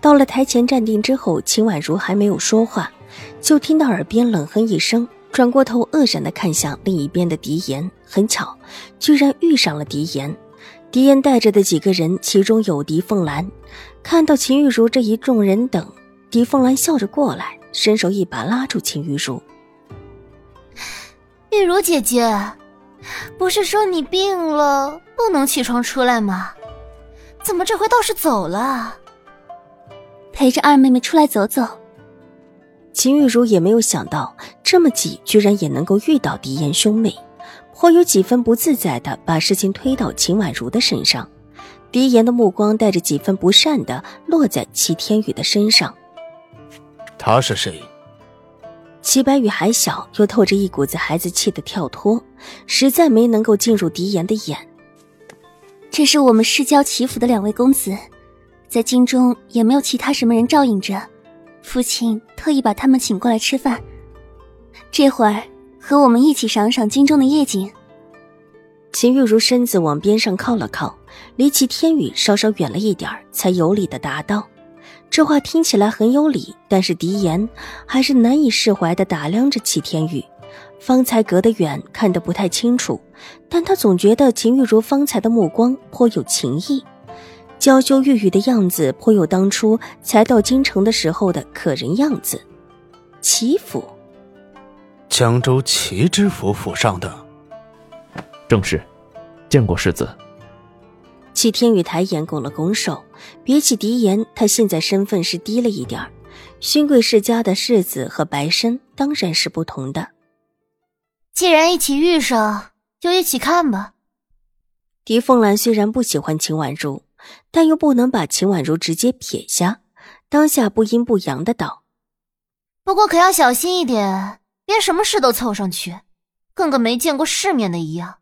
到了台前站定之后，秦婉如还没有说话，就听到耳边冷哼一声，转过头愕然的看向另一边的狄言。很巧，居然遇上了狄言。狄言带着的几个人，其中有狄凤兰。看到秦玉茹这一众人等，狄凤兰笑着过来，伸手一把拉住秦玉茹：“玉茹姐姐，不是说你病了不能起床出来吗？怎么这回倒是走了？”陪着二妹妹出来走走。秦玉茹也没有想到这么挤，居然也能够遇到狄言兄妹，颇有几分不自在的把事情推到秦婉如的身上。狄言的目光带着几分不善的落在齐天宇的身上。他是谁？齐白羽还小，又透着一股子孩子气的跳脱，实在没能够进入狄言的眼。这是我们世交齐府的两位公子。在京中也没有其他什么人照应着，父亲特意把他们请过来吃饭。这会儿和我们一起赏赏京中的夜景。秦玉茹身子往边上靠了靠，离齐天宇稍稍远了一点才有礼的答道：“这话听起来很有理，但是狄言还是难以释怀的打量着齐天宇。方才隔得远，看得不太清楚，但他总觉得秦玉茹方才的目光颇有情意。”娇羞玉玉的样子，颇有当初才到京城的时候的可人样子。齐府，江州齐知府府上的，正是，见过世子。齐天宇抬眼拱了拱手，比起狄言，他现在身份是低了一点儿。勋贵世家的世子和白身当然是不同的。既然一起遇上，就一起看吧。狄凤兰虽然不喜欢秦婉如。但又不能把秦婉如直接撇下，当下不阴不阳的道：“不过可要小心一点，别什么事都凑上去，跟个没见过世面的一样。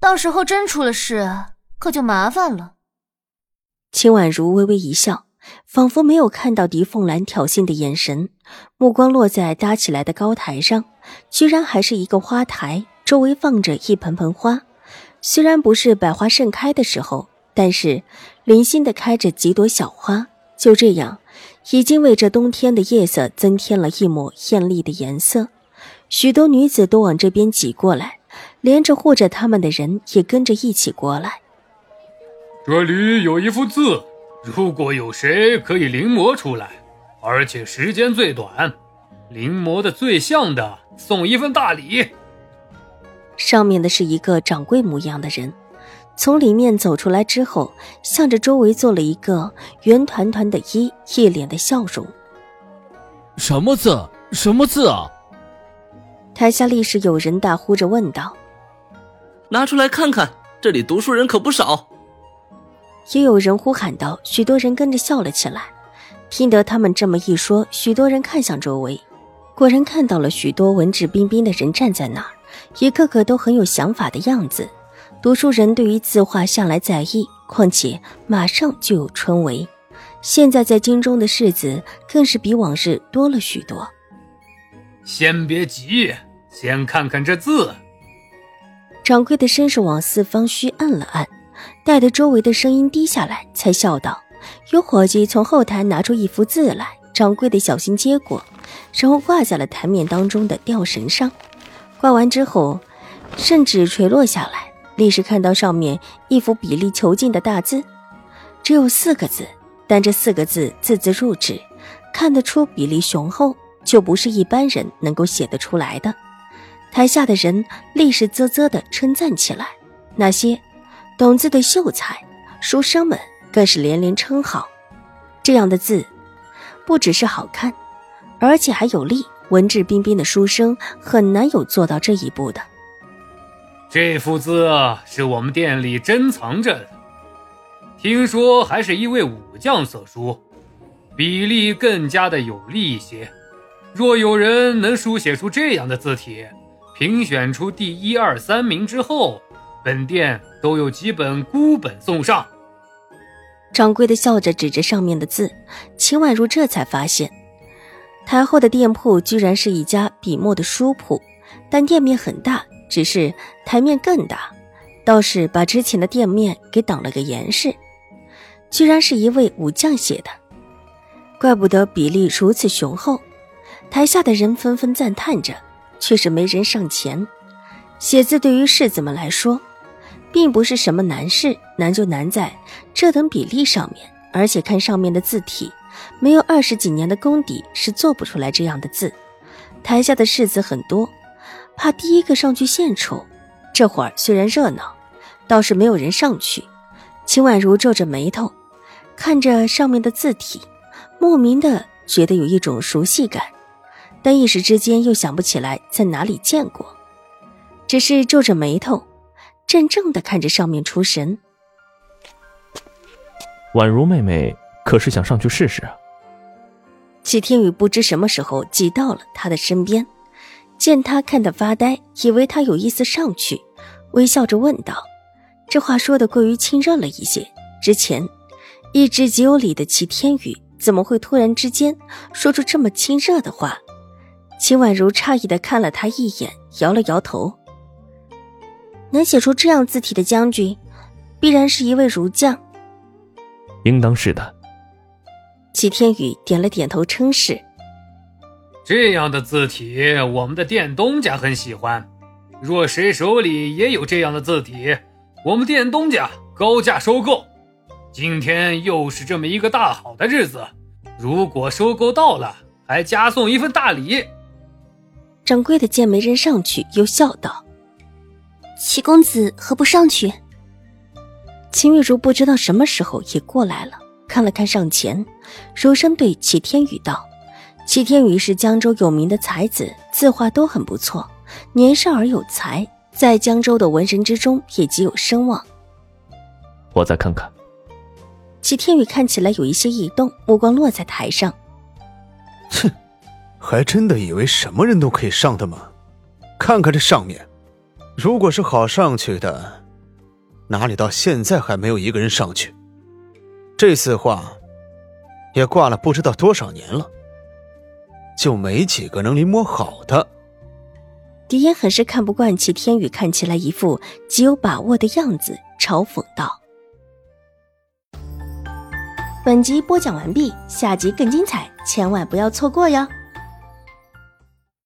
到时候真出了事，可就麻烦了。”秦婉如微微一笑，仿佛没有看到狄凤兰挑衅的眼神，目光落在搭起来的高台上，居然还是一个花台，周围放着一盆盆花，虽然不是百花盛开的时候。但是，零星的开着几朵小花，就这样，已经为这冬天的夜色增添了一抹艳丽的颜色。许多女子都往这边挤过来，连着护着他们的人也跟着一起过来。这里有一幅字，如果有谁可以临摹出来，而且时间最短，临摹的最像的，送一份大礼。上面的是一个掌柜模样的人。从里面走出来之后，向着周围做了一个圆团团的揖，一脸的笑容。什么字？什么字啊？台下立时有人大呼着问道：“拿出来看看，这里读书人可不少。”也有人呼喊道，许多人跟着笑了起来。听得他们这么一说，许多人看向周围，果然看到了许多文质彬彬的人站在那儿，一个个都很有想法的样子。读书人对于字画向来在意，况且马上就有春闱，现在在京中的世子更是比往日多了许多。先别急，先看看这字。掌柜的伸手往四方虚按了按，待得周围的声音低下来，才笑道：“有伙计从后台拿出一幅字来。”掌柜的小心接过，然后挂在了台面当中的吊绳上。挂完之后，圣旨垂落下来。立时看到上面一幅比例遒劲的大字，只有四个字，但这四个字字字入纸，看得出比例雄厚，就不是一般人能够写得出来的。台下的人立时啧啧的称赞起来，那些懂字的秀才、书生们更是连连称好。这样的字，不只是好看，而且还有力。文质彬彬的书生很难有做到这一步的。这幅字是我们店里珍藏着的，听说还是一位武将所书，比例更加的有利一些。若有人能书写出这样的字体，评选出第一、二、三名之后，本店都有几本孤本送上。掌柜的笑着指着上面的字，秦婉如这才发现，台后的店铺居然是一家笔墨的书铺，但店面很大，只是台面更大，倒是把之前的店面给挡了个严实。居然是一位武将写的，怪不得比例如此雄厚。台下的人纷纷赞叹着，却是没人上前。写字对于士子们来说，并不是什么难事，难就难在这等比例上面。而且看上面的字体，没有二十几年的功底是做不出来这样的字。台下的士子很多，怕第一个上去献丑。这会儿虽然热闹，倒是没有人上去。秦婉如皱着眉头，看着上面的字体，莫名的觉得有一种熟悉感。但一时之间又想不起来在哪里见过，只是皱着眉头，怔怔的看着上面出神。宛如妹妹可是想上去试试啊？齐天宇不知什么时候挤到了他的身边，见他看得发呆，以为他有意思上去，微笑着问道：“这话说的过于亲热了一些。之前一直极有礼的齐天宇，怎么会突然之间说出这么亲热的话？”秦婉如诧异的看了他一眼，摇了摇头。能写出这样字体的将军，必然是一位儒将。应当是的。齐天宇点了点头，称是。这样的字体，我们的店东家很喜欢。若谁手里也有这样的字体，我们店东家高价收购。今天又是这么一个大好的日子，如果收购到了，还加送一份大礼。掌柜的见没人上去，又笑道：“齐公子何不上去？”秦玉茹不知道什么时候也过来了，看了看上前，柔声对齐天宇道：“齐天宇是江州有名的才子，字画都很不错，年少而有才，在江州的文人之中也极有声望。”我再看看。齐天宇看起来有一些异动，目光落在台上，哼。还真的以为什么人都可以上的吗？看看这上面，如果是好上去的，哪里到现在还没有一个人上去？这字画也挂了不知道多少年了，就没几个能临摹好的。狄言很是看不惯齐天宇看起来一副极有把握的样子，嘲讽道：“本集播讲完毕，下集更精彩，千万不要错过哟！”